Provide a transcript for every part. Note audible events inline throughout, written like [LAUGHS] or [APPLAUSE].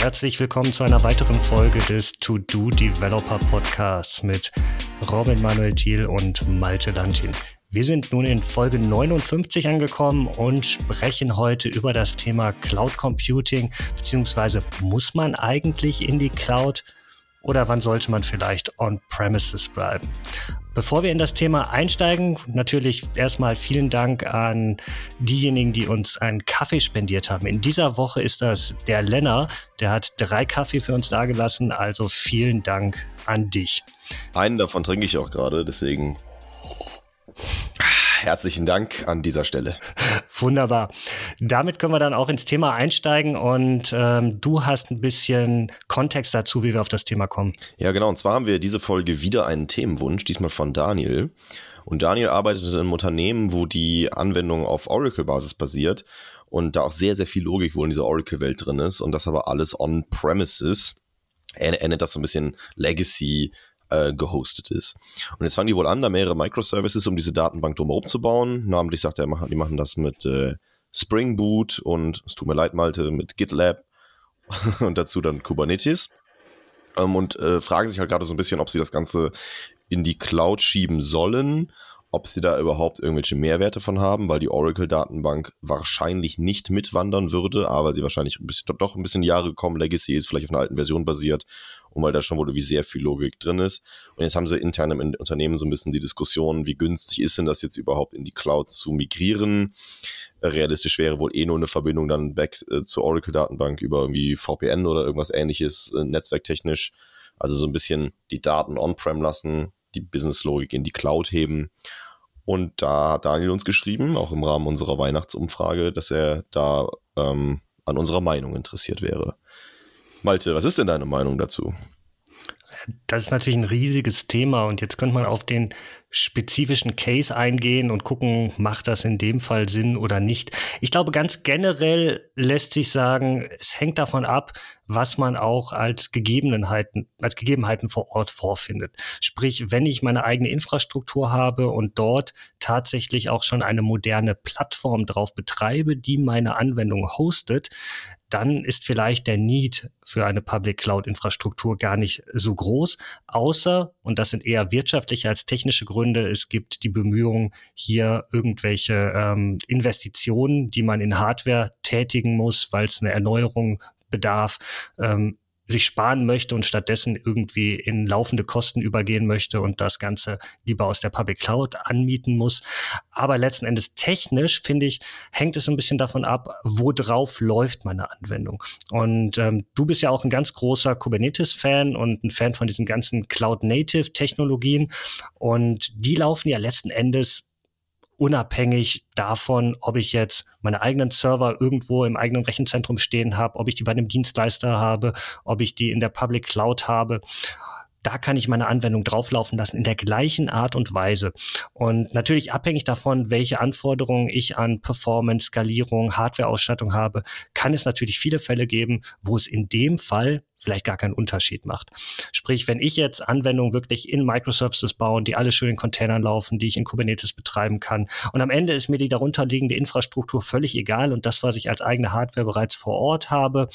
Herzlich willkommen zu einer weiteren Folge des To-Do Developer Podcasts mit Robin Manuel Thiel und Malte Lantin. Wir sind nun in Folge 59 angekommen und sprechen heute über das Thema Cloud Computing, beziehungsweise muss man eigentlich in die Cloud oder wann sollte man vielleicht on-premises bleiben? Bevor wir in das Thema einsteigen, natürlich erstmal vielen Dank an diejenigen, die uns einen Kaffee spendiert haben. In dieser Woche ist das der Lenner, der hat drei Kaffee für uns dagelassen, also vielen Dank an dich. Einen davon trinke ich auch gerade, deswegen herzlichen Dank an dieser Stelle. Wunderbar. Damit können wir dann auch ins Thema einsteigen und ähm, du hast ein bisschen Kontext dazu, wie wir auf das Thema kommen. Ja, genau. Und zwar haben wir diese Folge wieder einen Themenwunsch, diesmal von Daniel. Und Daniel arbeitet in einem Unternehmen, wo die Anwendung auf Oracle-Basis basiert und da auch sehr, sehr viel Logik wohl in dieser Oracle-Welt drin ist und das aber alles on-premises. Er, nennt das so ein bisschen Legacy äh, gehostet ist. Und jetzt fangen die wohl an, da mehrere Microservices, um diese Datenbank drumherum zu bauen. Namentlich sagt er, die machen das mit äh, Spring Boot und es tut mir leid, Malte, mit GitLab [LAUGHS] und dazu dann Kubernetes. Ähm, und äh, fragen sich halt gerade so ein bisschen, ob sie das Ganze in die Cloud schieben sollen ob sie da überhaupt irgendwelche Mehrwerte von haben, weil die Oracle-Datenbank wahrscheinlich nicht mitwandern würde, aber sie wahrscheinlich ein bisschen, doch ein bisschen Jahre gekommen, Legacy ist vielleicht auf einer alten Version basiert und weil da schon wohl irgendwie sehr viel Logik drin ist. Und jetzt haben sie intern im Unternehmen so ein bisschen die Diskussion, wie günstig ist denn das jetzt überhaupt in die Cloud zu migrieren? Realistisch wäre wohl eh nur eine Verbindung dann back äh, zur Oracle-Datenbank über irgendwie VPN oder irgendwas ähnliches, äh, netzwerktechnisch. Also so ein bisschen die Daten on-prem lassen, die Business-Logik in die Cloud heben. Und da hat Daniel uns geschrieben, auch im Rahmen unserer Weihnachtsumfrage, dass er da ähm, an unserer Meinung interessiert wäre. Malte, was ist denn deine Meinung dazu? Das ist natürlich ein riesiges Thema und jetzt könnte man auf den spezifischen Case eingehen und gucken, macht das in dem Fall Sinn oder nicht. Ich glaube, ganz generell lässt sich sagen, es hängt davon ab, was man auch als Gegebenheiten, als Gegebenheiten vor Ort vorfindet. Sprich, wenn ich meine eigene Infrastruktur habe und dort tatsächlich auch schon eine moderne Plattform drauf betreibe, die meine Anwendung hostet, dann ist vielleicht der Need für eine Public Cloud Infrastruktur gar nicht so groß, außer, und das sind eher wirtschaftliche als technische Gründe, es gibt die Bemühungen, hier irgendwelche ähm, Investitionen, die man in Hardware tätigen muss, weil es eine Erneuerung bedarf, ähm, sich sparen möchte und stattdessen irgendwie in laufende Kosten übergehen möchte und das Ganze lieber aus der Public Cloud anmieten muss. Aber letzten Endes technisch, finde ich, hängt es ein bisschen davon ab, wo drauf läuft meine Anwendung. Und ähm, du bist ja auch ein ganz großer Kubernetes-Fan und ein Fan von diesen ganzen Cloud-Native-Technologien. Und die laufen ja letzten Endes unabhängig davon, ob ich jetzt meine eigenen Server irgendwo im eigenen Rechenzentrum stehen habe, ob ich die bei einem Dienstleister habe, ob ich die in der Public Cloud habe da kann ich meine Anwendung drauflaufen lassen in der gleichen Art und Weise. Und natürlich abhängig davon, welche Anforderungen ich an Performance, Skalierung, Hardware-Ausstattung habe, kann es natürlich viele Fälle geben, wo es in dem Fall vielleicht gar keinen Unterschied macht. Sprich, wenn ich jetzt Anwendungen wirklich in Microservices bauen, die alle schön in Containern laufen, die ich in Kubernetes betreiben kann und am Ende ist mir die darunterliegende Infrastruktur völlig egal und das, was ich als eigene Hardware bereits vor Ort habe,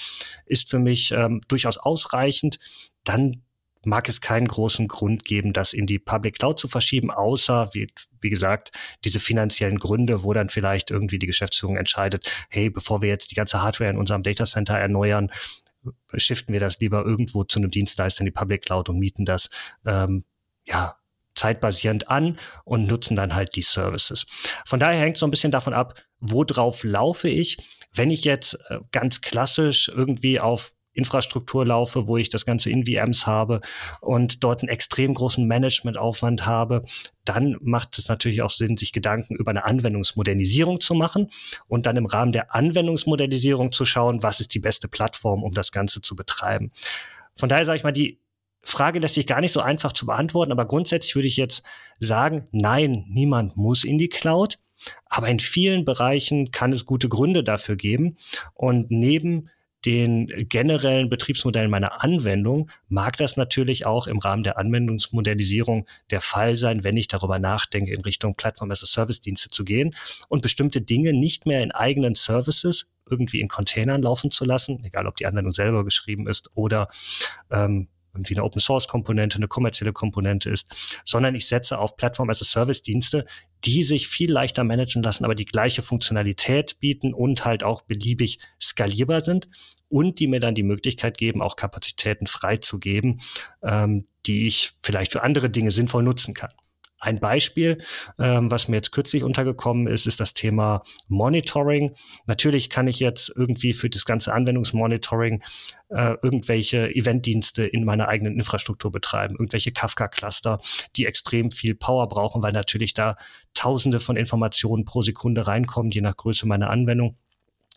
ist für mich ähm, durchaus ausreichend, dann mag es keinen großen Grund geben, das in die Public Cloud zu verschieben, außer, wie, wie gesagt, diese finanziellen Gründe, wo dann vielleicht irgendwie die Geschäftsführung entscheidet, hey, bevor wir jetzt die ganze Hardware in unserem Data Center erneuern, shiften wir das lieber irgendwo zu einem Dienstleister in die Public Cloud und mieten das, ähm, ja, zeitbasierend an und nutzen dann halt die Services. Von daher hängt es so ein bisschen davon ab, worauf laufe ich. Wenn ich jetzt äh, ganz klassisch irgendwie auf Infrastruktur laufe, wo ich das Ganze in VMs habe und dort einen extrem großen Managementaufwand habe, dann macht es natürlich auch Sinn, sich Gedanken über eine Anwendungsmodernisierung zu machen und dann im Rahmen der Anwendungsmodernisierung zu schauen, was ist die beste Plattform, um das Ganze zu betreiben. Von daher sage ich mal, die Frage lässt sich gar nicht so einfach zu beantworten, aber grundsätzlich würde ich jetzt sagen, nein, niemand muss in die Cloud. Aber in vielen Bereichen kann es gute Gründe dafür geben. Und neben den generellen Betriebsmodellen meiner Anwendung mag das natürlich auch im Rahmen der Anwendungsmodellisierung der Fall sein, wenn ich darüber nachdenke, in Richtung Plattform as a Service Dienste zu gehen und bestimmte Dinge nicht mehr in eigenen Services irgendwie in Containern laufen zu lassen, egal ob die Anwendung selber geschrieben ist oder ähm, irgendwie eine Open Source Komponente, eine kommerzielle Komponente ist, sondern ich setze auf Plattform as a Service Dienste, die sich viel leichter managen lassen, aber die gleiche Funktionalität bieten und halt auch beliebig skalierbar sind und die mir dann die Möglichkeit geben, auch Kapazitäten freizugeben, ähm, die ich vielleicht für andere Dinge sinnvoll nutzen kann. Ein Beispiel, ähm, was mir jetzt kürzlich untergekommen ist, ist das Thema Monitoring. Natürlich kann ich jetzt irgendwie für das ganze Anwendungsmonitoring äh, irgendwelche Eventdienste in meiner eigenen Infrastruktur betreiben, irgendwelche Kafka-Cluster, die extrem viel Power brauchen, weil natürlich da Tausende von Informationen pro Sekunde reinkommen, je nach Größe meiner Anwendung.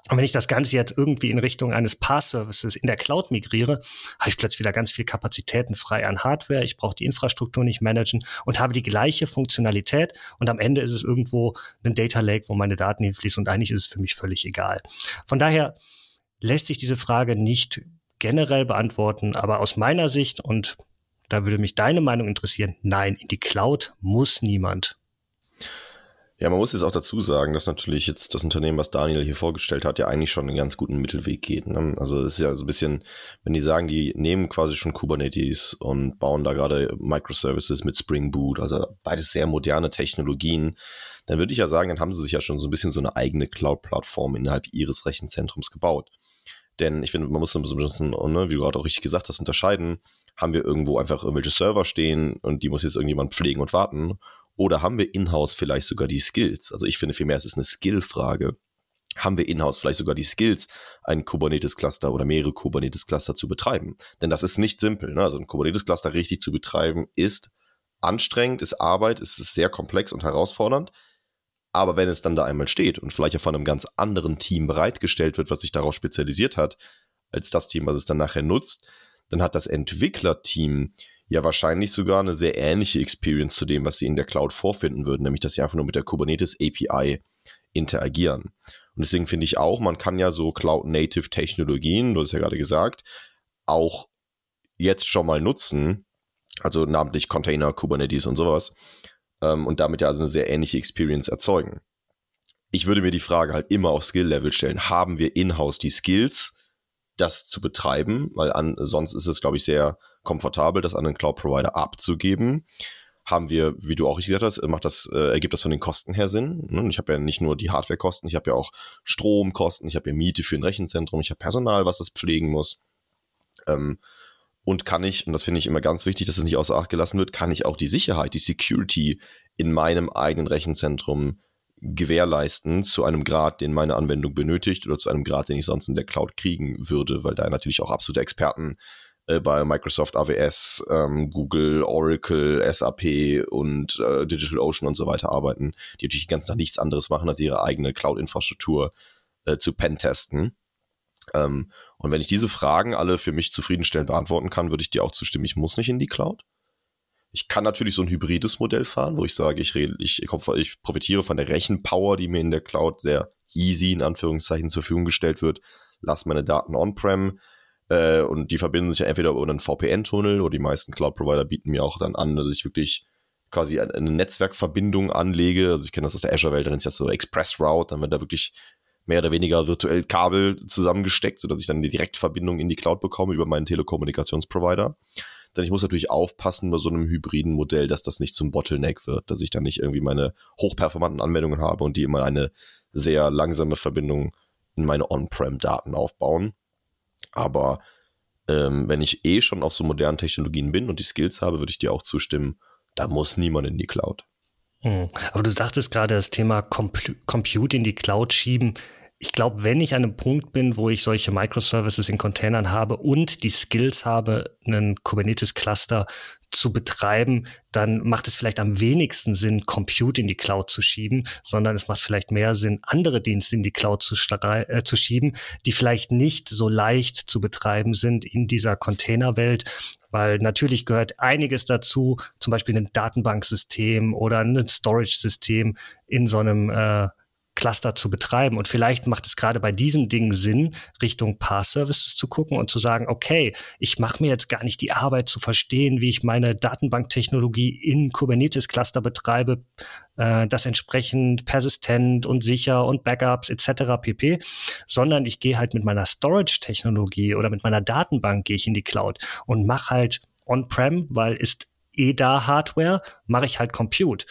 Und wenn ich das Ganze jetzt irgendwie in Richtung eines Pass-Services in der Cloud migriere, habe ich plötzlich wieder ganz viel Kapazitäten frei an Hardware. Ich brauche die Infrastruktur nicht managen und habe die gleiche Funktionalität. Und am Ende ist es irgendwo ein Data Lake, wo meine Daten hinfließen. Und eigentlich ist es für mich völlig egal. Von daher lässt sich diese Frage nicht generell beantworten. Aber aus meiner Sicht, und da würde mich deine Meinung interessieren, nein, in die Cloud muss niemand. Ja, man muss jetzt auch dazu sagen, dass natürlich jetzt das Unternehmen, was Daniel hier vorgestellt hat, ja eigentlich schon einen ganz guten Mittelweg geht. Ne? Also es ist ja so ein bisschen, wenn die sagen, die nehmen quasi schon Kubernetes und bauen da gerade Microservices mit Spring Boot, also beides sehr moderne Technologien, dann würde ich ja sagen, dann haben sie sich ja schon so ein bisschen so eine eigene Cloud-Plattform innerhalb ihres Rechenzentrums gebaut. Denn ich finde, man muss so ein bisschen, ne, wie du gerade auch richtig gesagt hast, unterscheiden. Haben wir irgendwo einfach irgendwelche Server stehen und die muss jetzt irgendjemand pflegen und warten? Oder haben wir in-house vielleicht sogar die Skills? Also ich finde vielmehr, es ist eine Skill-Frage. Haben wir in-house vielleicht sogar die Skills, ein Kubernetes-Cluster oder mehrere Kubernetes-Cluster zu betreiben? Denn das ist nicht simpel. Ne? Also ein Kubernetes-Cluster richtig zu betreiben ist anstrengend, ist Arbeit, ist sehr komplex und herausfordernd. Aber wenn es dann da einmal steht und vielleicht auch von einem ganz anderen Team bereitgestellt wird, was sich darauf spezialisiert hat, als das Team, was es dann nachher nutzt, dann hat das Entwicklerteam ja wahrscheinlich sogar eine sehr ähnliche Experience zu dem, was sie in der Cloud vorfinden würden, nämlich dass sie einfach nur mit der Kubernetes API interagieren. Und deswegen finde ich auch, man kann ja so Cloud-Native-Technologien, du hast ja gerade gesagt, auch jetzt schon mal nutzen, also namentlich Container, Kubernetes und sowas, ähm, und damit ja also eine sehr ähnliche Experience erzeugen. Ich würde mir die Frage halt immer auf Skill-Level stellen. Haben wir in-house die Skills, das zu betreiben? Weil an, sonst ist es, glaube ich, sehr komfortabel, das an einen Cloud-Provider abzugeben. Haben wir, wie du auch gesagt hast, macht das, äh, ergibt das von den Kosten her Sinn. Ne? Ich habe ja nicht nur die Hardwarekosten, ich habe ja auch Stromkosten, ich habe ja Miete für ein Rechenzentrum, ich habe Personal, was das pflegen muss. Ähm, und kann ich, und das finde ich immer ganz wichtig, dass es nicht außer Acht gelassen wird, kann ich auch die Sicherheit, die Security in meinem eigenen Rechenzentrum gewährleisten zu einem Grad, den meine Anwendung benötigt oder zu einem Grad, den ich sonst in der Cloud kriegen würde, weil da natürlich auch absolute Experten äh, bei Microsoft AWS, ähm, Google, Oracle, SAP und äh, DigitalOcean und so weiter arbeiten, die natürlich ganz nach nichts anderes machen, als ihre eigene Cloud-Infrastruktur äh, zu pentesten. Ähm, und wenn ich diese Fragen alle für mich zufriedenstellend beantworten kann, würde ich dir auch zustimmen, ich muss nicht in die Cloud. Ich kann natürlich so ein hybrides Modell fahren, wo ich sage, ich, ich, ich profitiere von der Rechenpower, die mir in der Cloud sehr easy in Anführungszeichen zur Verfügung gestellt wird, lasse meine Daten on-prem, äh, und die verbinden sich entweder über einen VPN-Tunnel oder die meisten Cloud-Provider bieten mir auch dann an, dass ich wirklich quasi eine Netzwerkverbindung anlege. Also ich kenne das aus der Azure-Welt, dann ist das so Express Route, dann wird da wirklich mehr oder weniger virtuell Kabel zusammengesteckt, sodass ich dann die Direktverbindung in die Cloud bekomme über meinen Telekommunikationsprovider. Denn ich muss natürlich aufpassen bei so einem hybriden Modell, dass das nicht zum Bottleneck wird, dass ich dann nicht irgendwie meine hochperformanten Anwendungen habe und die immer eine sehr langsame Verbindung in meine On-Prem-Daten aufbauen. Aber ähm, wenn ich eh schon auf so modernen Technologien bin und die Skills habe, würde ich dir auch zustimmen, da muss niemand in die Cloud. Hm. Aber du sagtest gerade das Thema Compu Compute in die Cloud schieben ich glaube, wenn ich an einem Punkt bin, wo ich solche Microservices in Containern habe und die Skills habe, einen Kubernetes-Cluster zu betreiben, dann macht es vielleicht am wenigsten Sinn, Compute in die Cloud zu schieben, sondern es macht vielleicht mehr Sinn, andere Dienste in die Cloud zu, äh, zu schieben, die vielleicht nicht so leicht zu betreiben sind in dieser Containerwelt, weil natürlich gehört einiges dazu, zum Beispiel ein Datenbanksystem oder ein Storage-System in so einem äh, Cluster zu betreiben. Und vielleicht macht es gerade bei diesen Dingen Sinn, Richtung Paar-Services zu gucken und zu sagen, okay, ich mache mir jetzt gar nicht die Arbeit zu verstehen, wie ich meine Datenbanktechnologie in Kubernetes-Cluster betreibe, äh, das entsprechend persistent und sicher und Backups etc. pp, sondern ich gehe halt mit meiner Storage-Technologie oder mit meiner Datenbank gehe ich in die Cloud und mache halt on-prem, weil ist eh da Hardware, mache ich halt Compute.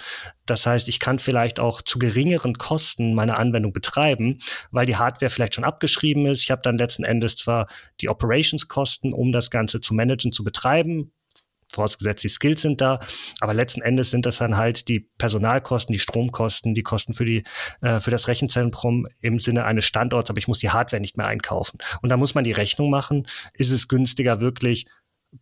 Das heißt, ich kann vielleicht auch zu geringeren Kosten meine Anwendung betreiben, weil die Hardware vielleicht schon abgeschrieben ist. Ich habe dann letzten Endes zwar die Operationskosten, um das Ganze zu managen, zu betreiben, vorausgesetzt die Skills sind da, aber letzten Endes sind das dann halt die Personalkosten, die Stromkosten, die Kosten für die äh, für das Rechenzentrum im Sinne eines Standorts, aber ich muss die Hardware nicht mehr einkaufen. Und da muss man die Rechnung machen, ist es günstiger wirklich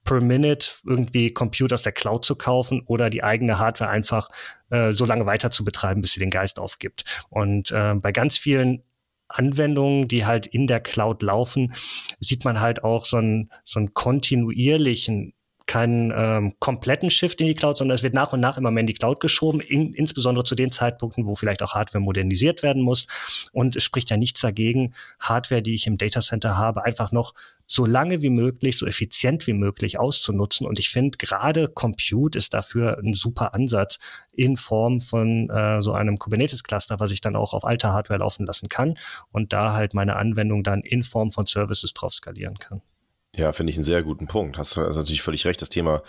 per Minute irgendwie Compute aus der Cloud zu kaufen oder die eigene Hardware einfach äh, so lange weiter zu betreiben, bis sie den Geist aufgibt. Und äh, bei ganz vielen Anwendungen, die halt in der Cloud laufen, sieht man halt auch so einen, so einen kontinuierlichen keinen ähm, kompletten Shift in die Cloud, sondern es wird nach und nach immer mehr in die Cloud geschoben, in, insbesondere zu den Zeitpunkten, wo vielleicht auch Hardware modernisiert werden muss. Und es spricht ja nichts dagegen, Hardware, die ich im Datacenter habe, einfach noch so lange wie möglich, so effizient wie möglich auszunutzen. Und ich finde, gerade Compute ist dafür ein super Ansatz in Form von äh, so einem Kubernetes-Cluster, was ich dann auch auf alter Hardware laufen lassen kann und da halt meine Anwendung dann in Form von Services drauf skalieren kann. Ja, finde ich einen sehr guten Punkt. Hast du also natürlich völlig recht. Das Thema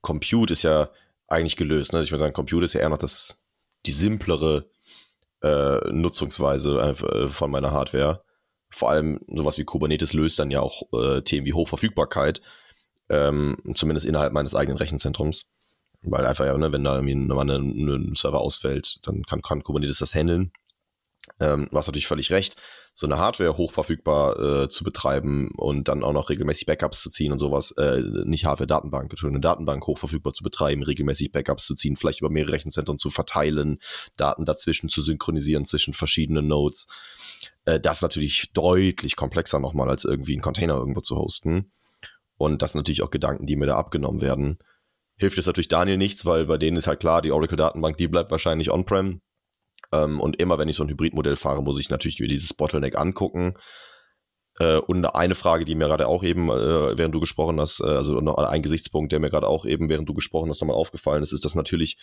Compute ist ja eigentlich gelöst. Ne? Ich würde sagen, Compute ist ja eher noch das, die simplere äh, Nutzungsweise äh, von meiner Hardware. Vor allem sowas wie Kubernetes löst dann ja auch äh, Themen wie Hochverfügbarkeit, ähm, zumindest innerhalb meines eigenen Rechenzentrums. Weil einfach ja, ne, wenn da irgendwie ein, ein Server ausfällt, dann kann, kann Kubernetes das handeln. Ähm, du hast natürlich völlig recht, so eine Hardware hochverfügbar äh, zu betreiben und dann auch noch regelmäßig Backups zu ziehen und sowas, äh, nicht Hardware, Datenbank, eine Datenbank hochverfügbar zu betreiben, regelmäßig Backups zu ziehen, vielleicht über mehrere Rechenzentren zu verteilen, Daten dazwischen zu synchronisieren zwischen verschiedenen Nodes. Äh, das ist natürlich deutlich komplexer nochmal, als irgendwie einen Container irgendwo zu hosten. Und das sind natürlich auch Gedanken, die mir da abgenommen werden. Hilft jetzt natürlich Daniel nichts, weil bei denen ist halt klar, die Oracle-Datenbank, die bleibt wahrscheinlich on-prem ähm, und immer wenn ich so ein Hybridmodell fahre, muss ich natürlich mir dieses Bottleneck angucken. Äh, und eine Frage, die mir gerade auch eben, äh, während du gesprochen hast, äh, also noch ein Gesichtspunkt, der mir gerade auch eben, während du gesprochen hast, nochmal aufgefallen ist, ist, dass natürlich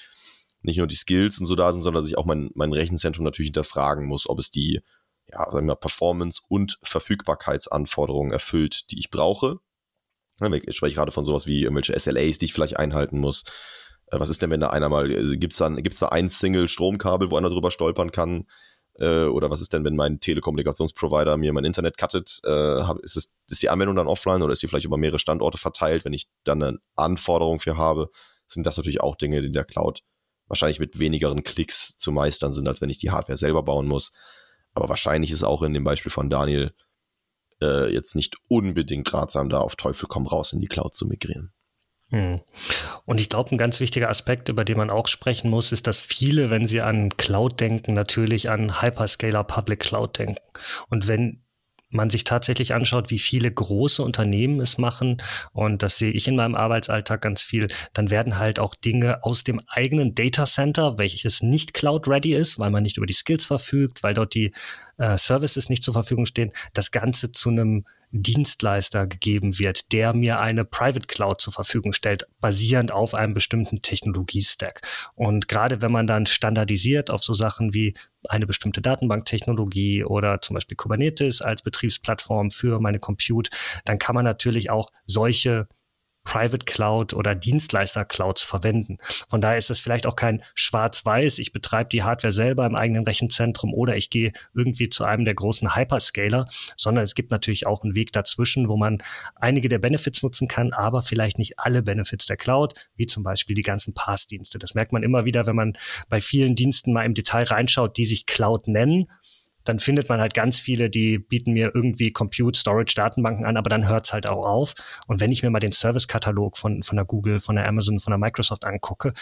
nicht nur die Skills und so da sind, sondern dass ich auch mein, mein Rechenzentrum natürlich hinterfragen muss, ob es die ja, sagen wir, Performance- und Verfügbarkeitsanforderungen erfüllt, die ich brauche. Ich spreche gerade von sowas wie irgendwelche SLAs, die ich vielleicht einhalten muss. Äh, was ist denn, wenn da einer mal, äh, gibt's dann, gibt's da ein Single-Stromkabel, wo einer drüber stolpern kann? Äh, oder was ist denn, wenn mein Telekommunikationsprovider mir mein Internet cuttet? ist, es, ist die Anwendung dann offline oder ist sie vielleicht über mehrere Standorte verteilt? Wenn ich dann eine Anforderung für habe, sind das natürlich auch Dinge, die in der Cloud wahrscheinlich mit wenigeren Klicks zu meistern sind, als wenn ich die Hardware selber bauen muss. Aber wahrscheinlich ist auch in dem Beispiel von Daniel äh, jetzt nicht unbedingt ratsam, da auf Teufel komm raus in die Cloud zu migrieren. Hm. Und ich glaube, ein ganz wichtiger Aspekt, über den man auch sprechen muss, ist, dass viele, wenn sie an Cloud denken, natürlich an Hyperscaler Public Cloud denken. Und wenn man sich tatsächlich anschaut, wie viele große Unternehmen es machen, und das sehe ich in meinem Arbeitsalltag ganz viel, dann werden halt auch Dinge aus dem eigenen Data Center, welches nicht cloud-ready ist, weil man nicht über die Skills verfügt, weil dort die äh, Services nicht zur Verfügung stehen, das Ganze zu einem Dienstleister gegeben wird, der mir eine Private Cloud zur Verfügung stellt, basierend auf einem bestimmten Technologiestack. Und gerade wenn man dann standardisiert auf so Sachen wie eine bestimmte Datenbanktechnologie oder zum Beispiel Kubernetes als Betriebsplattform für meine Compute, dann kann man natürlich auch solche Private Cloud oder Dienstleister-Clouds verwenden. Von daher ist das vielleicht auch kein Schwarz-Weiß, ich betreibe die Hardware selber im eigenen Rechenzentrum oder ich gehe irgendwie zu einem der großen Hyperscaler, sondern es gibt natürlich auch einen Weg dazwischen, wo man einige der Benefits nutzen kann, aber vielleicht nicht alle Benefits der Cloud, wie zum Beispiel die ganzen Pass-Dienste. Das merkt man immer wieder, wenn man bei vielen Diensten mal im Detail reinschaut, die sich Cloud nennen dann findet man halt ganz viele, die bieten mir irgendwie Compute, Storage, Datenbanken an, aber dann hört's halt auch auf. Und wenn ich mir mal den Service-Katalog von, von der Google, von der Amazon, von der Microsoft angucke,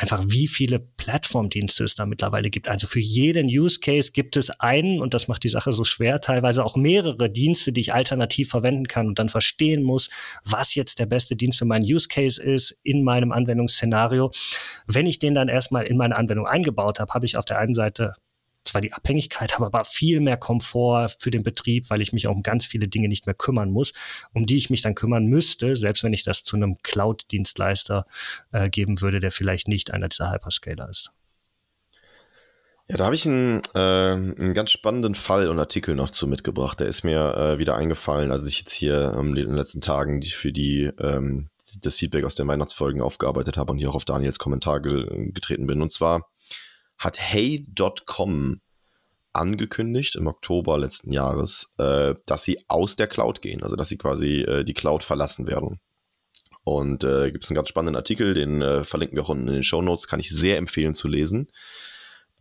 einfach wie viele Plattformdienste es da mittlerweile gibt. Also für jeden Use Case gibt es einen, und das macht die Sache so schwer, teilweise auch mehrere Dienste, die ich alternativ verwenden kann und dann verstehen muss, was jetzt der beste Dienst für meinen Use Case ist in meinem Anwendungsszenario. Wenn ich den dann erstmal in meine Anwendung eingebaut habe, habe ich auf der einen Seite zwar die Abhängigkeit, habe aber viel mehr Komfort für den Betrieb, weil ich mich auch um ganz viele Dinge nicht mehr kümmern muss, um die ich mich dann kümmern müsste, selbst wenn ich das zu einem Cloud-Dienstleister äh, geben würde, der vielleicht nicht einer dieser Hyperscaler ist. Ja, da habe ich einen, äh, einen ganz spannenden Fall und Artikel noch zu mitgebracht. Der ist mir äh, wieder eingefallen, als ich jetzt hier ähm, in den letzten Tagen für die ähm, das Feedback aus den Weihnachtsfolgen aufgearbeitet habe und hier auch auf Daniels Kommentar ge getreten bin. Und zwar hat Hey.com angekündigt im Oktober letzten Jahres, äh, dass sie aus der Cloud gehen, also dass sie quasi äh, die Cloud verlassen werden. Und äh, gibt es einen ganz spannenden Artikel, den äh, verlinken wir auch unten in den Show Notes, kann ich sehr empfehlen zu lesen.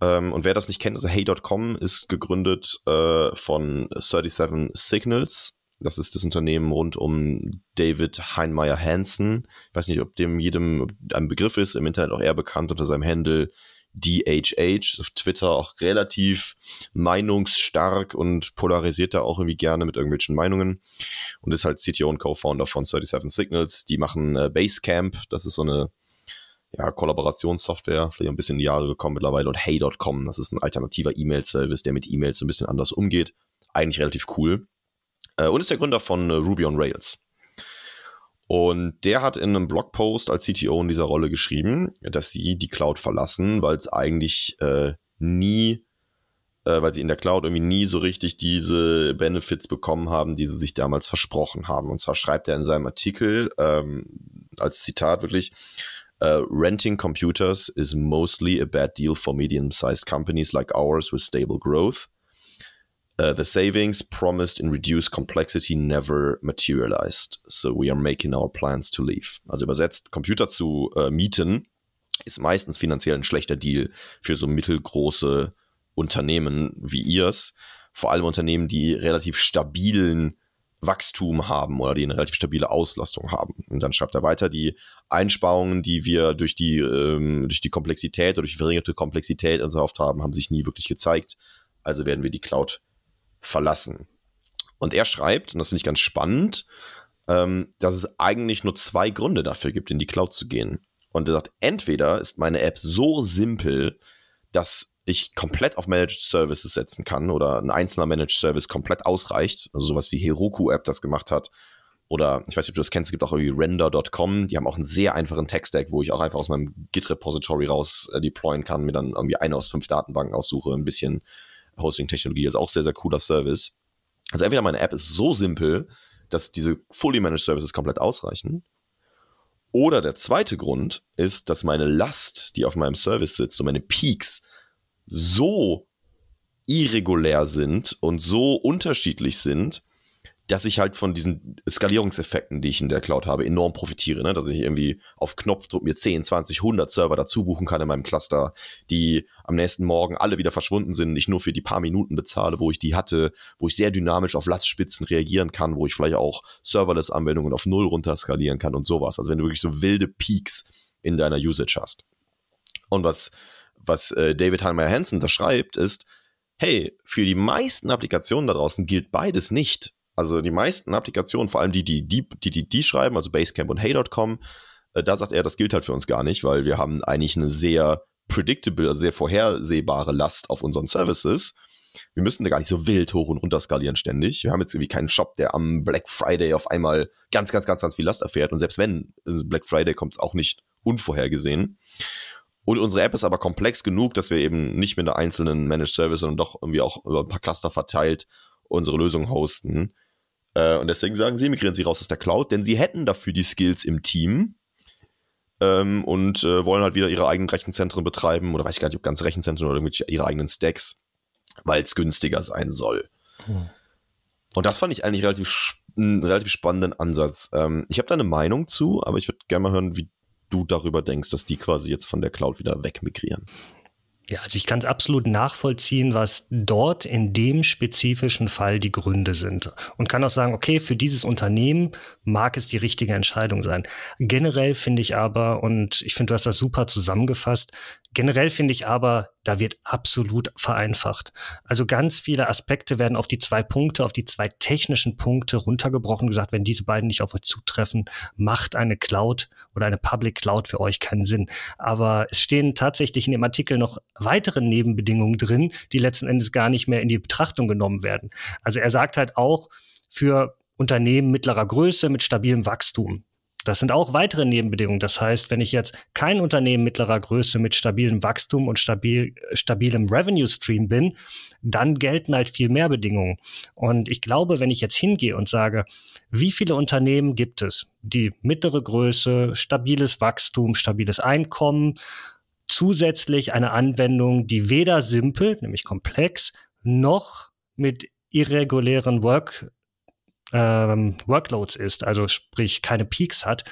Ähm, und wer das nicht kennt, also Hey.com ist gegründet äh, von 37 Signals. Das ist das Unternehmen rund um David Heinmeier Hansen. Ich weiß nicht, ob dem jedem ein Begriff ist, im Internet auch eher bekannt unter seinem Handle DHH, auf Twitter auch relativ meinungsstark und polarisiert da auch irgendwie gerne mit irgendwelchen Meinungen und ist halt CTO und Co-Founder von 37 Signals. Die machen äh, Basecamp, das ist so eine ja, Kollaborationssoftware, vielleicht ein bisschen in die Jahre gekommen mittlerweile und Hey.com, das ist ein alternativer E-Mail-Service, der mit E-Mails ein bisschen anders umgeht. Eigentlich relativ cool. Äh, und ist der Gründer von äh, Ruby on Rails. Und der hat in einem Blogpost als CTO in dieser Rolle geschrieben, dass sie die Cloud verlassen, weil es eigentlich äh, nie, äh, weil sie in der Cloud irgendwie nie so richtig diese Benefits bekommen haben, die sie sich damals versprochen haben. Und zwar schreibt er in seinem Artikel ähm, als Zitat wirklich, Uh, renting computers is mostly a bad deal for medium sized companies like ours with stable growth. Uh, the savings promised in reduced complexity never materialized. So we are making our plans to leave. Also übersetzt, Computer zu äh, mieten ist meistens finanziell ein schlechter Deal für so mittelgroße Unternehmen wie ihrs. Vor allem Unternehmen, die relativ stabilen Wachstum haben oder die eine relativ stabile Auslastung haben. Und dann schreibt er weiter, die Einsparungen, die wir durch die, ähm, durch die Komplexität oder durch die verringerte Komplexität Haft haben, haben sich nie wirklich gezeigt. Also werden wir die Cloud verlassen. Und er schreibt, und das finde ich ganz spannend, ähm, dass es eigentlich nur zwei Gründe dafür gibt, in die Cloud zu gehen. Und er sagt, entweder ist meine App so simpel, dass ich komplett auf Managed Services setzen kann oder ein einzelner Managed Service komplett ausreicht, also sowas wie Heroku-App das gemacht hat. Oder ich weiß nicht, ob du das kennst, es gibt auch irgendwie render.com, die haben auch einen sehr einfachen Tech-Stack, wo ich auch einfach aus meinem Git-Repository raus äh, deployen kann, mir dann irgendwie eine aus fünf Datenbanken aussuche, ein bisschen Hosting-Technologie, ist auch sehr, sehr cooler Service. Also entweder meine App ist so simpel, dass diese fully managed Services komplett ausreichen. Oder der zweite Grund ist, dass meine Last, die auf meinem Service sitzt und meine Peaks so irregulär sind und so unterschiedlich sind, dass ich halt von diesen Skalierungseffekten, die ich in der Cloud habe, enorm profitiere. Ne? Dass ich irgendwie auf Knopfdruck mir 10, 20, 100 Server dazu buchen kann in meinem Cluster, die am nächsten Morgen alle wieder verschwunden sind, ich nur für die paar Minuten bezahle, wo ich die hatte, wo ich sehr dynamisch auf Lastspitzen reagieren kann, wo ich vielleicht auch Serverless-Anwendungen auf Null runter skalieren kann und sowas. Also wenn du wirklich so wilde Peaks in deiner Usage hast. Und was was äh, David Hanmeyer Hansen da schreibt, ist, hey, für die meisten Applikationen da draußen gilt beides nicht. Also die meisten Applikationen, vor allem die, die die, die, die, die schreiben, also Basecamp und Hey.com, äh, da sagt er, das gilt halt für uns gar nicht, weil wir haben eigentlich eine sehr predictable, also sehr vorhersehbare Last auf unseren Services. Wir müssen da gar nicht so wild hoch und runter skalieren ständig. Wir haben jetzt irgendwie keinen Shop, der am Black Friday auf einmal ganz, ganz, ganz, ganz viel Last erfährt. Und selbst wenn Black Friday kommt es auch nicht unvorhergesehen. Und unsere App ist aber komplex genug, dass wir eben nicht mit einer einzelnen Managed Service, sondern doch irgendwie auch über ein paar Cluster verteilt unsere Lösung hosten. Äh, und deswegen sagen sie, migrieren sie raus aus der Cloud, denn sie hätten dafür die Skills im Team ähm, und äh, wollen halt wieder ihre eigenen Rechenzentren betreiben oder weiß ich gar nicht, ob ganze Rechenzentren oder irgendwelche ihre eigenen Stacks, weil es günstiger sein soll. Hm. Und das fand ich eigentlich relativ, einen relativ spannenden Ansatz. Ähm, ich habe da eine Meinung zu, aber ich würde gerne mal hören, wie du darüber denkst, dass die quasi jetzt von der Cloud wieder wegmigrieren. Ja, also ich kann es absolut nachvollziehen, was dort in dem spezifischen Fall die Gründe sind. Und kann auch sagen, okay, für dieses Unternehmen mag es die richtige Entscheidung sein. Generell finde ich aber, und ich finde, du hast das super zusammengefasst, generell finde ich aber, da wird absolut vereinfacht. Also ganz viele Aspekte werden auf die zwei Punkte, auf die zwei technischen Punkte runtergebrochen gesagt, wenn diese beiden nicht auf euch zutreffen, macht eine Cloud oder eine Public Cloud für euch keinen Sinn. Aber es stehen tatsächlich in dem Artikel noch weitere Nebenbedingungen drin, die letzten Endes gar nicht mehr in die Betrachtung genommen werden. Also er sagt halt auch, für Unternehmen mittlerer Größe mit stabilem Wachstum. Das sind auch weitere Nebenbedingungen. Das heißt, wenn ich jetzt kein Unternehmen mittlerer Größe mit stabilem Wachstum und stabil, stabilem Revenue Stream bin, dann gelten halt viel mehr Bedingungen. Und ich glaube, wenn ich jetzt hingehe und sage, wie viele Unternehmen gibt es, die mittlere Größe, stabiles Wachstum, stabiles Einkommen, zusätzlich eine Anwendung, die weder simpel, nämlich komplex, noch mit irregulären Work ähm, Workloads ist, also sprich keine Peaks hat,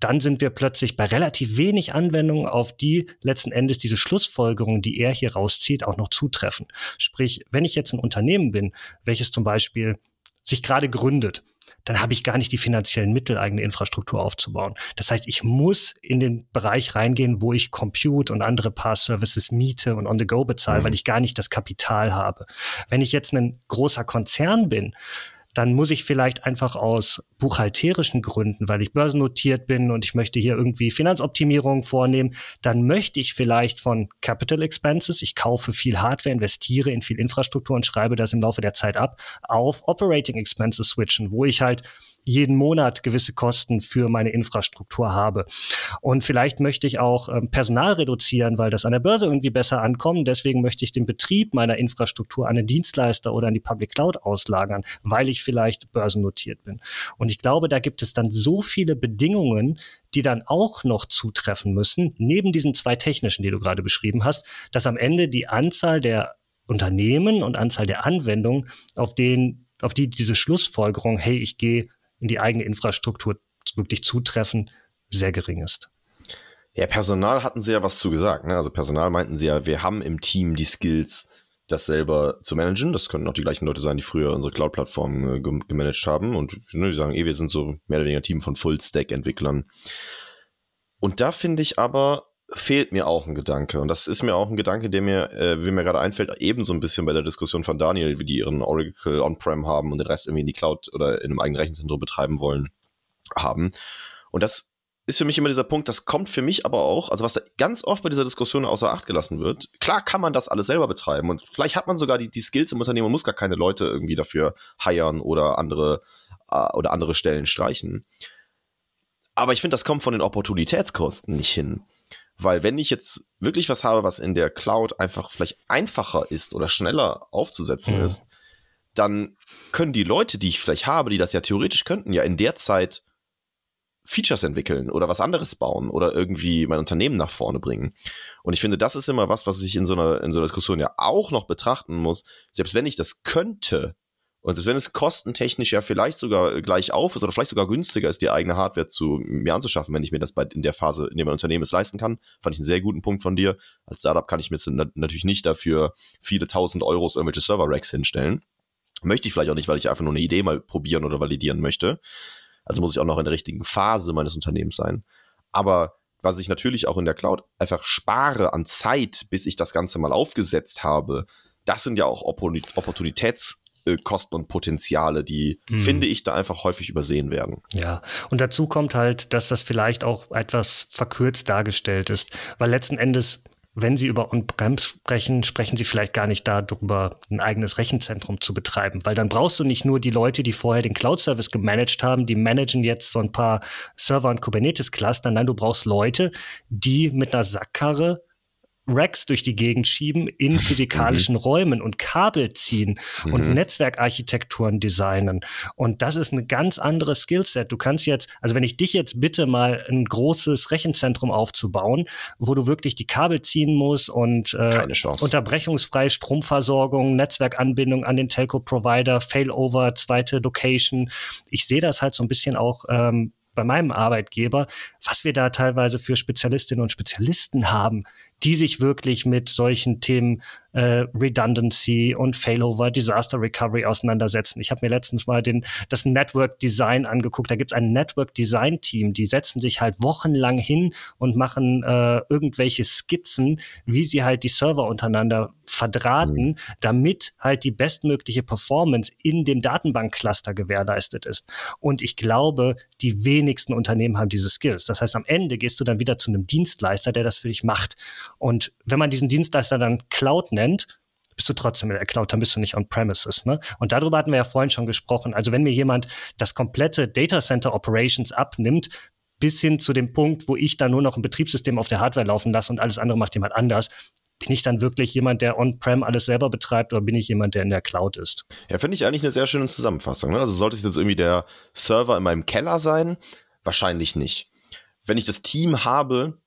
dann sind wir plötzlich bei relativ wenig Anwendungen, auf die letzten Endes diese Schlussfolgerungen, die er hier rauszieht, auch noch zutreffen. Sprich, wenn ich jetzt ein Unternehmen bin, welches zum Beispiel sich gerade gründet, dann habe ich gar nicht die finanziellen Mittel, eigene Infrastruktur aufzubauen. Das heißt, ich muss in den Bereich reingehen, wo ich Compute und andere Pass-Services miete und on-the-go bezahle, mhm. weil ich gar nicht das Kapital habe. Wenn ich jetzt ein großer Konzern bin, dann muss ich vielleicht einfach aus buchhalterischen Gründen, weil ich börsennotiert bin und ich möchte hier irgendwie Finanzoptimierung vornehmen, dann möchte ich vielleicht von Capital Expenses, ich kaufe viel Hardware, investiere in viel Infrastruktur und schreibe das im Laufe der Zeit ab, auf Operating Expenses switchen, wo ich halt jeden Monat gewisse Kosten für meine Infrastruktur habe. Und vielleicht möchte ich auch ähm, Personal reduzieren, weil das an der Börse irgendwie besser ankommt. Deswegen möchte ich den Betrieb meiner Infrastruktur an den Dienstleister oder an die Public Cloud auslagern, weil ich vielleicht börsennotiert bin. Und ich glaube, da gibt es dann so viele Bedingungen, die dann auch noch zutreffen müssen, neben diesen zwei technischen, die du gerade beschrieben hast, dass am Ende die Anzahl der Unternehmen und Anzahl der Anwendungen, auf denen auf die diese Schlussfolgerung, hey, ich gehe in die eigene Infrastruktur wirklich zutreffen, sehr gering ist. Ja, Personal hatten sie ja was zu gesagt. Ne? Also Personal meinten sie ja, wir haben im Team die Skills, das selber zu managen. Das könnten auch die gleichen Leute sein, die früher unsere Cloud-Plattform äh, gemanagt haben. Und ne, die sagen, eh, wir sind so mehr oder weniger ein Team von Full-Stack-Entwicklern. Und da finde ich aber, fehlt mir auch ein Gedanke. Und das ist mir auch ein Gedanke, der mir, äh, wie mir gerade einfällt, ebenso ein bisschen bei der Diskussion von Daniel, wie die ihren Oracle On-Prem haben und den Rest irgendwie in die Cloud oder in einem eigenen Rechenzentrum betreiben wollen, haben. Und das ist für mich immer dieser Punkt, das kommt für mich aber auch, also was da ganz oft bei dieser Diskussion außer Acht gelassen wird, klar kann man das alles selber betreiben und vielleicht hat man sogar die, die Skills im Unternehmen und muss gar keine Leute irgendwie dafür heiern oder andere, äh, oder andere Stellen streichen. Aber ich finde, das kommt von den Opportunitätskosten nicht hin. Weil wenn ich jetzt wirklich was habe, was in der Cloud einfach vielleicht einfacher ist oder schneller aufzusetzen mhm. ist, dann können die Leute, die ich vielleicht habe, die das ja theoretisch könnten, ja in der Zeit Features entwickeln oder was anderes bauen oder irgendwie mein Unternehmen nach vorne bringen. Und ich finde, das ist immer was, was ich in so einer, in so einer Diskussion ja auch noch betrachten muss. Selbst wenn ich das könnte, und selbst wenn es kostentechnisch ja vielleicht sogar gleich auf ist oder vielleicht sogar günstiger ist, die eigene Hardware zu mir anzuschaffen, wenn ich mir das bei, in der Phase, in der mein Unternehmen es leisten kann, fand ich einen sehr guten Punkt von dir. Als Startup kann ich mir jetzt natürlich nicht dafür viele tausend Euros irgendwelche Server-Racks hinstellen. Möchte ich vielleicht auch nicht, weil ich einfach nur eine Idee mal probieren oder validieren möchte. Also muss ich auch noch in der richtigen Phase meines Unternehmens sein. Aber was ich natürlich auch in der Cloud einfach spare an Zeit, bis ich das Ganze mal aufgesetzt habe, das sind ja auch Opportunitäts- äh, Kosten und Potenziale, die, mhm. finde ich, da einfach häufig übersehen werden. Ja, und dazu kommt halt, dass das vielleicht auch etwas verkürzt dargestellt ist, weil letzten Endes wenn Sie über On-Prem sprechen, sprechen Sie vielleicht gar nicht darüber, ein eigenes Rechenzentrum zu betreiben, weil dann brauchst du nicht nur die Leute, die vorher den Cloud-Service gemanagt haben, die managen jetzt so ein paar Server- und Kubernetes-Cluster, nein, du brauchst Leute, die mit einer Sackkarre Racks durch die Gegend schieben in physikalischen mhm. Räumen und Kabel ziehen mhm. und Netzwerkarchitekturen designen. Und das ist ein ganz anderes Skillset. Du kannst jetzt, also wenn ich dich jetzt bitte mal ein großes Rechenzentrum aufzubauen, wo du wirklich die Kabel ziehen musst und äh, unterbrechungsfreie Stromversorgung, Netzwerkanbindung an den Telco-Provider, Failover, zweite Location. Ich sehe das halt so ein bisschen auch ähm, bei meinem Arbeitgeber, was wir da teilweise für Spezialistinnen und Spezialisten haben, die sich wirklich mit solchen Themen äh, Redundancy und Failover, Disaster Recovery auseinandersetzen. Ich habe mir letztens mal den, das Network Design angeguckt. Da gibt es ein Network Design Team, die setzen sich halt wochenlang hin und machen äh, irgendwelche Skizzen, wie sie halt die Server untereinander verdrahten, mhm. damit halt die bestmögliche Performance in dem Datenbankcluster gewährleistet ist. Und ich glaube, die wenigsten Unternehmen haben diese Skills. Das heißt, am Ende gehst du dann wieder zu einem Dienstleister, der das für dich macht. Und wenn man diesen Dienstleister dann Cloud nennt, bist du trotzdem in der Cloud, dann bist du nicht on-premises. Ne? Und darüber hatten wir ja vorhin schon gesprochen. Also wenn mir jemand das komplette Data Center Operations abnimmt, bis hin zu dem Punkt, wo ich dann nur noch ein Betriebssystem auf der Hardware laufen lasse und alles andere macht jemand anders, bin ich dann wirklich jemand, der on-prem alles selber betreibt oder bin ich jemand, der in der Cloud ist? Ja, finde ich eigentlich eine sehr schöne Zusammenfassung. Ne? Also sollte es jetzt irgendwie der Server in meinem Keller sein? Wahrscheinlich nicht. Wenn ich das Team habe,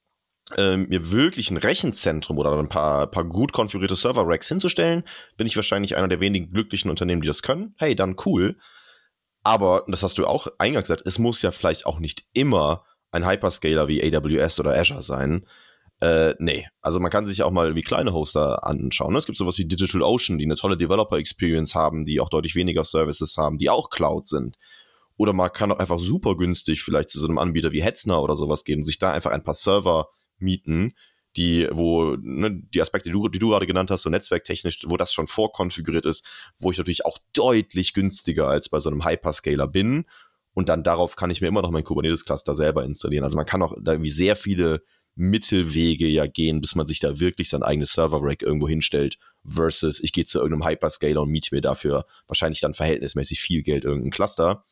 ähm, mir wirklich ein Rechenzentrum oder ein paar, paar gut konfigurierte Server-Racks hinzustellen, bin ich wahrscheinlich einer der wenigen glücklichen Unternehmen, die das können. Hey, dann cool. Aber, das hast du auch eingangs gesagt, es muss ja vielleicht auch nicht immer ein Hyperscaler wie AWS oder Azure sein. Äh, nee, also man kann sich auch mal wie kleine Hoster anschauen. Ne? Es gibt sowas wie DigitalOcean, die eine tolle Developer-Experience haben, die auch deutlich weniger Services haben, die auch Cloud sind. Oder man kann auch einfach super günstig vielleicht zu so einem Anbieter wie Hetzner oder sowas gehen sich da einfach ein paar Server mieten, die, wo ne, die Aspekte, die du, die du gerade genannt hast, so netzwerktechnisch, wo das schon vorkonfiguriert ist, wo ich natürlich auch deutlich günstiger als bei so einem Hyperscaler bin. Und dann darauf kann ich mir immer noch mein Kubernetes-Cluster selber installieren. Also man kann auch da irgendwie sehr viele Mittelwege ja gehen, bis man sich da wirklich sein eigenes Server-Rack irgendwo hinstellt, versus ich gehe zu irgendeinem Hyperscaler und miete mir dafür wahrscheinlich dann verhältnismäßig viel Geld irgendein Cluster.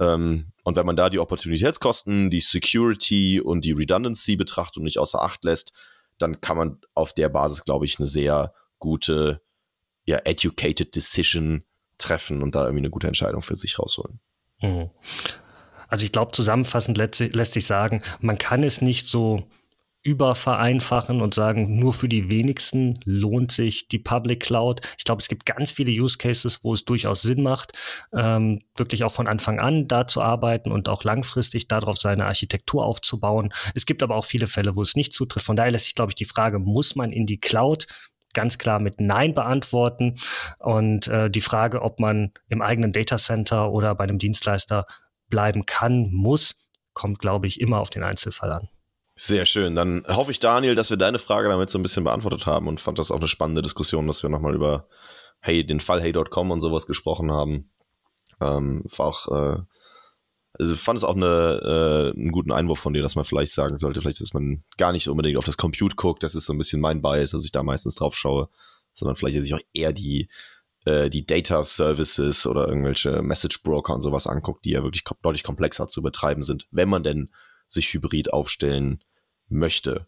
Ähm, und wenn man da die Opportunitätskosten, die Security und die Redundancy betrachtet und nicht außer Acht lässt, dann kann man auf der Basis, glaube ich, eine sehr gute, ja, educated Decision treffen und da irgendwie eine gute Entscheidung für sich rausholen. Mhm. Also ich glaube, zusammenfassend lässt, lässt sich sagen, man kann es nicht so übervereinfachen und sagen, nur für die wenigsten lohnt sich die Public Cloud. Ich glaube, es gibt ganz viele Use Cases, wo es durchaus Sinn macht, ähm, wirklich auch von Anfang an da zu arbeiten und auch langfristig darauf seine Architektur aufzubauen. Es gibt aber auch viele Fälle, wo es nicht zutrifft. Von daher lässt sich, glaube ich, die Frage, muss man in die Cloud? ganz klar mit Nein beantworten. Und äh, die Frage, ob man im eigenen Data Center oder bei einem Dienstleister bleiben kann, muss, kommt, glaube ich, immer auf den Einzelfall an. Sehr schön. Dann hoffe ich, Daniel, dass wir deine Frage damit so ein bisschen beantwortet haben und fand das auch eine spannende Diskussion, dass wir nochmal über Hey, den Fall Hey.com und sowas gesprochen haben. Ähm, war auch, äh, also fand es auch eine, äh, einen guten Einwurf von dir, dass man vielleicht sagen sollte, vielleicht, dass man gar nicht unbedingt auf das Compute guckt, das ist so ein bisschen mein Bias, dass ich da meistens drauf schaue, sondern vielleicht sich auch eher die, äh, die Data Services oder irgendwelche Message Broker und sowas anguckt, die ja wirklich deutlich komplexer zu betreiben sind, wenn man denn sich hybrid aufstellen möchte.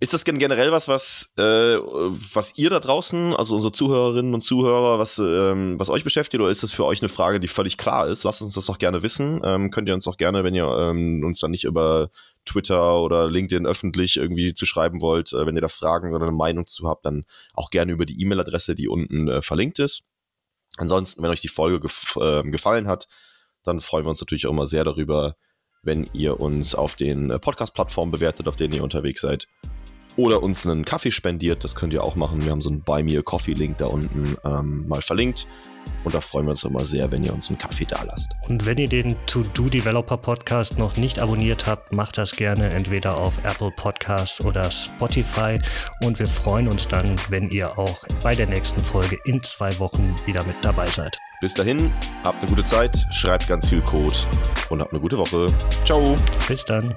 Ist das generell was, was, äh, was ihr da draußen, also unsere Zuhörerinnen und Zuhörer, was, ähm, was euch beschäftigt, oder ist das für euch eine Frage, die völlig klar ist? Lasst uns das doch gerne wissen. Ähm, könnt ihr uns auch gerne, wenn ihr ähm, uns dann nicht über Twitter oder LinkedIn öffentlich irgendwie zu schreiben wollt, äh, wenn ihr da Fragen oder eine Meinung zu habt, dann auch gerne über die E-Mail-Adresse, die unten äh, verlinkt ist. Ansonsten, wenn euch die Folge gef äh, gefallen hat, dann freuen wir uns natürlich auch immer sehr darüber, wenn ihr uns auf den äh, Podcast-Plattformen bewertet, auf denen ihr unterwegs seid. Oder uns einen Kaffee spendiert, das könnt ihr auch machen. Wir haben so einen Buy Me a Coffee-Link da unten ähm, mal verlinkt. Und da freuen wir uns immer sehr, wenn ihr uns einen Kaffee da lasst. Und wenn ihr den To-Do Developer Podcast noch nicht abonniert habt, macht das gerne entweder auf Apple Podcasts oder Spotify. Und wir freuen uns dann, wenn ihr auch bei der nächsten Folge in zwei Wochen wieder mit dabei seid. Bis dahin, habt eine gute Zeit, schreibt ganz viel Code und habt eine gute Woche. Ciao. Bis dann.